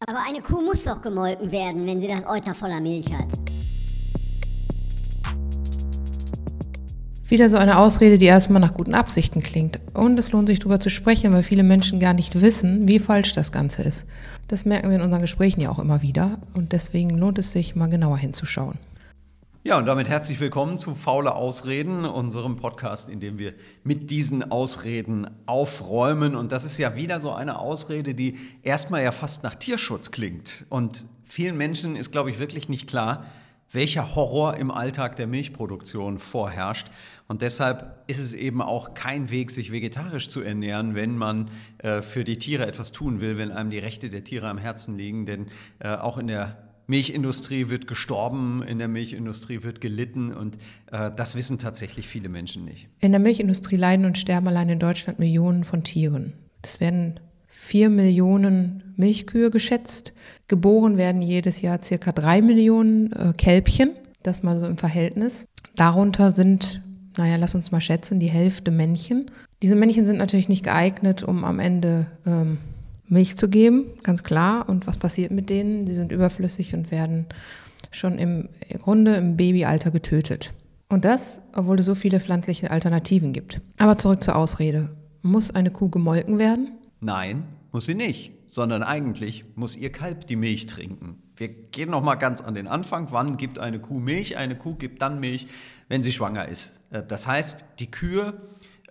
Aber eine Kuh muss doch gemolken werden, wenn sie das Euter voller Milch hat. Wieder so eine Ausrede, die erstmal nach guten Absichten klingt. Und es lohnt sich darüber zu sprechen, weil viele Menschen gar nicht wissen, wie falsch das Ganze ist. Das merken wir in unseren Gesprächen ja auch immer wieder. Und deswegen lohnt es sich, mal genauer hinzuschauen. Ja, und damit herzlich willkommen zu Faule Ausreden, unserem Podcast, in dem wir mit diesen Ausreden aufräumen. Und das ist ja wieder so eine Ausrede, die erstmal ja fast nach Tierschutz klingt. Und vielen Menschen ist, glaube ich, wirklich nicht klar, welcher Horror im Alltag der Milchproduktion vorherrscht. Und deshalb ist es eben auch kein Weg, sich vegetarisch zu ernähren, wenn man äh, für die Tiere etwas tun will, wenn einem die Rechte der Tiere am Herzen liegen. Denn äh, auch in der Milchindustrie wird gestorben, in der Milchindustrie wird gelitten und äh, das wissen tatsächlich viele Menschen nicht. In der Milchindustrie leiden und sterben allein in Deutschland Millionen von Tieren. Es werden vier Millionen Milchkühe geschätzt. Geboren werden jedes Jahr circa drei Millionen äh, Kälbchen. Das mal so im Verhältnis. Darunter sind, naja, lass uns mal schätzen, die Hälfte Männchen. Diese Männchen sind natürlich nicht geeignet, um am Ende ähm, Milch zu geben, ganz klar. Und was passiert mit denen? Die sind überflüssig und werden schon im Grunde im Babyalter getötet. Und das, obwohl es so viele pflanzliche Alternativen gibt. Aber zurück zur Ausrede. Muss eine Kuh gemolken werden? Nein, muss sie nicht, sondern eigentlich muss ihr Kalb die Milch trinken. Wir gehen noch mal ganz an den Anfang. Wann gibt eine Kuh Milch? Eine Kuh gibt dann Milch, wenn sie schwanger ist. Äh, das heißt, die Kühe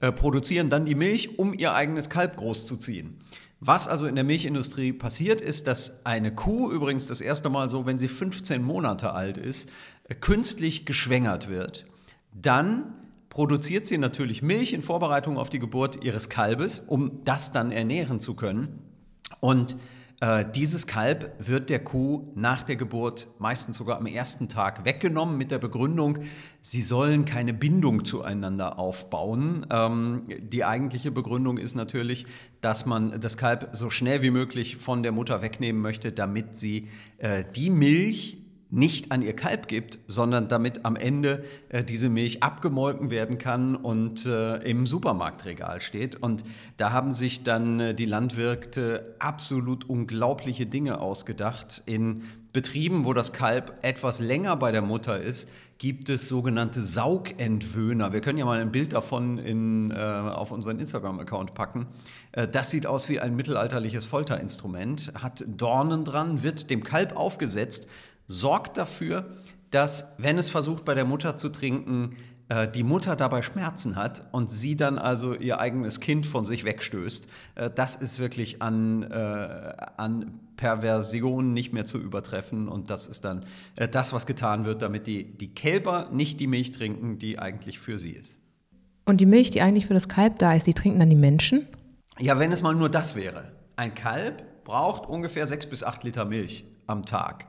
äh, produzieren dann die Milch, um ihr eigenes Kalb großzuziehen. Was also in der Milchindustrie passiert ist, dass eine Kuh, übrigens das erste Mal so, wenn sie 15 Monate alt ist, äh, künstlich geschwängert wird. Dann produziert sie natürlich Milch in Vorbereitung auf die Geburt ihres Kalbes, um das dann ernähren zu können. Und äh, dieses Kalb wird der Kuh nach der Geburt meistens sogar am ersten Tag weggenommen mit der Begründung, sie sollen keine Bindung zueinander aufbauen. Ähm, die eigentliche Begründung ist natürlich, dass man das Kalb so schnell wie möglich von der Mutter wegnehmen möchte, damit sie äh, die Milch, nicht an ihr Kalb gibt, sondern damit am Ende äh, diese Milch abgemolken werden kann und äh, im Supermarktregal steht. Und da haben sich dann äh, die Landwirte absolut unglaubliche Dinge ausgedacht. In Betrieben, wo das Kalb etwas länger bei der Mutter ist, gibt es sogenannte Saugendwöhner. Wir können ja mal ein Bild davon in, äh, auf unseren Instagram-Account packen. Äh, das sieht aus wie ein mittelalterliches Folterinstrument, hat Dornen dran, wird dem Kalb aufgesetzt sorgt dafür, dass, wenn es versucht, bei der Mutter zu trinken, äh, die Mutter dabei Schmerzen hat und sie dann also ihr eigenes Kind von sich wegstößt. Äh, das ist wirklich an, äh, an Perversion nicht mehr zu übertreffen und das ist dann das, was getan wird, damit die, die Kälber nicht die Milch trinken, die eigentlich für sie ist. Und die Milch, die eigentlich für das Kalb da ist, die trinken dann die Menschen? Ja, wenn es mal nur das wäre. Ein Kalb braucht ungefähr sechs bis acht Liter Milch am Tag.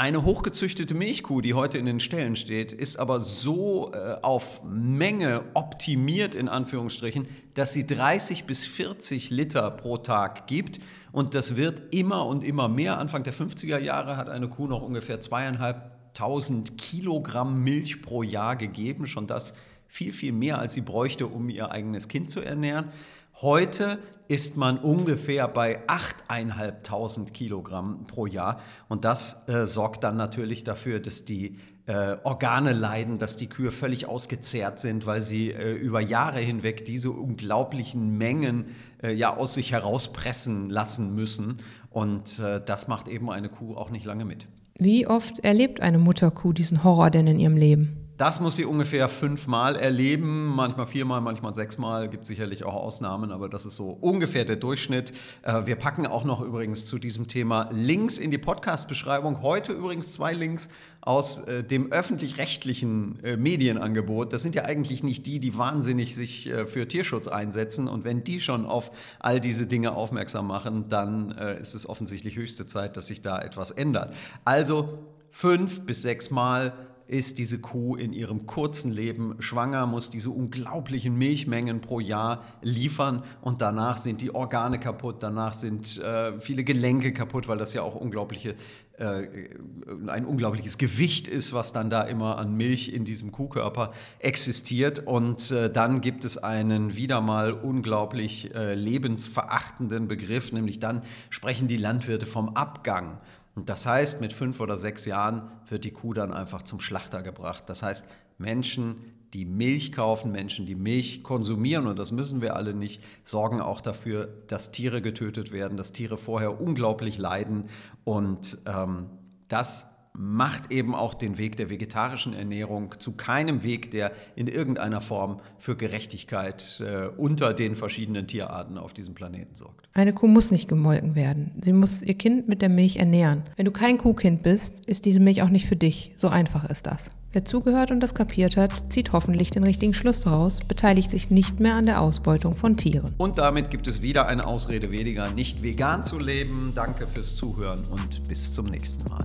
Eine hochgezüchtete Milchkuh, die heute in den Ställen steht, ist aber so äh, auf Menge optimiert, in Anführungsstrichen, dass sie 30 bis 40 Liter pro Tag gibt. Und das wird immer und immer mehr. Anfang der 50er Jahre hat eine Kuh noch ungefähr zweieinhalbtausend Kilogramm Milch pro Jahr gegeben. Schon das viel, viel mehr, als sie bräuchte, um ihr eigenes Kind zu ernähren. Heute ist man ungefähr bei 8.500 Kilogramm pro Jahr. Und das äh, sorgt dann natürlich dafür, dass die äh, Organe leiden, dass die Kühe völlig ausgezehrt sind, weil sie äh, über Jahre hinweg diese unglaublichen Mengen äh, ja aus sich herauspressen lassen müssen. Und äh, das macht eben eine Kuh auch nicht lange mit. Wie oft erlebt eine Mutterkuh diesen Horror denn in ihrem Leben? Das muss sie ungefähr fünfmal erleben, manchmal viermal, manchmal sechsmal. Gibt sicherlich auch Ausnahmen, aber das ist so ungefähr der Durchschnitt. Äh, wir packen auch noch übrigens zu diesem Thema Links in die Podcast-Beschreibung. Heute übrigens zwei Links aus äh, dem öffentlich-rechtlichen äh, Medienangebot. Das sind ja eigentlich nicht die, die wahnsinnig sich für Tierschutz einsetzen. Und wenn die schon auf all diese Dinge aufmerksam machen, dann ist es offensichtlich höchste Zeit, dass sich da etwas ändert. Also fünf bis sechs Mal ist diese Kuh in ihrem kurzen Leben schwanger, muss diese unglaublichen Milchmengen pro Jahr liefern und danach sind die Organe kaputt, danach sind äh, viele Gelenke kaputt, weil das ja auch unglaubliche äh, ein unglaubliches Gewicht ist, was dann da immer an Milch in diesem Kuhkörper existiert. Und äh, dann gibt es einen wieder mal unglaublich äh, lebensverachtenden Begriff, nämlich dann sprechen die Landwirte vom Abgang. Und das heißt, mit fünf oder sechs Jahren wird die Kuh dann einfach zum Schlachter gebracht. Das heißt, Menschen, die Milch kaufen, Menschen, die Milch konsumieren, und das müssen wir alle nicht, sorgen auch dafür, dass Tiere getötet werden, dass Tiere vorher unglaublich leiden. Und ähm, das macht eben auch den Weg der vegetarischen Ernährung zu keinem Weg, der in irgendeiner Form für Gerechtigkeit äh, unter den verschiedenen Tierarten auf diesem Planeten sorgt. Eine Kuh muss nicht gemolken werden. Sie muss ihr Kind mit der Milch ernähren. Wenn du kein Kuhkind bist, ist diese Milch auch nicht für dich. So einfach ist das. Wer zugehört und das kapiert hat, zieht hoffentlich den richtigen Schluss daraus, beteiligt sich nicht mehr an der Ausbeutung von Tieren. Und damit gibt es wieder eine Ausrede weniger, nicht vegan zu leben. Danke fürs Zuhören und bis zum nächsten Mal.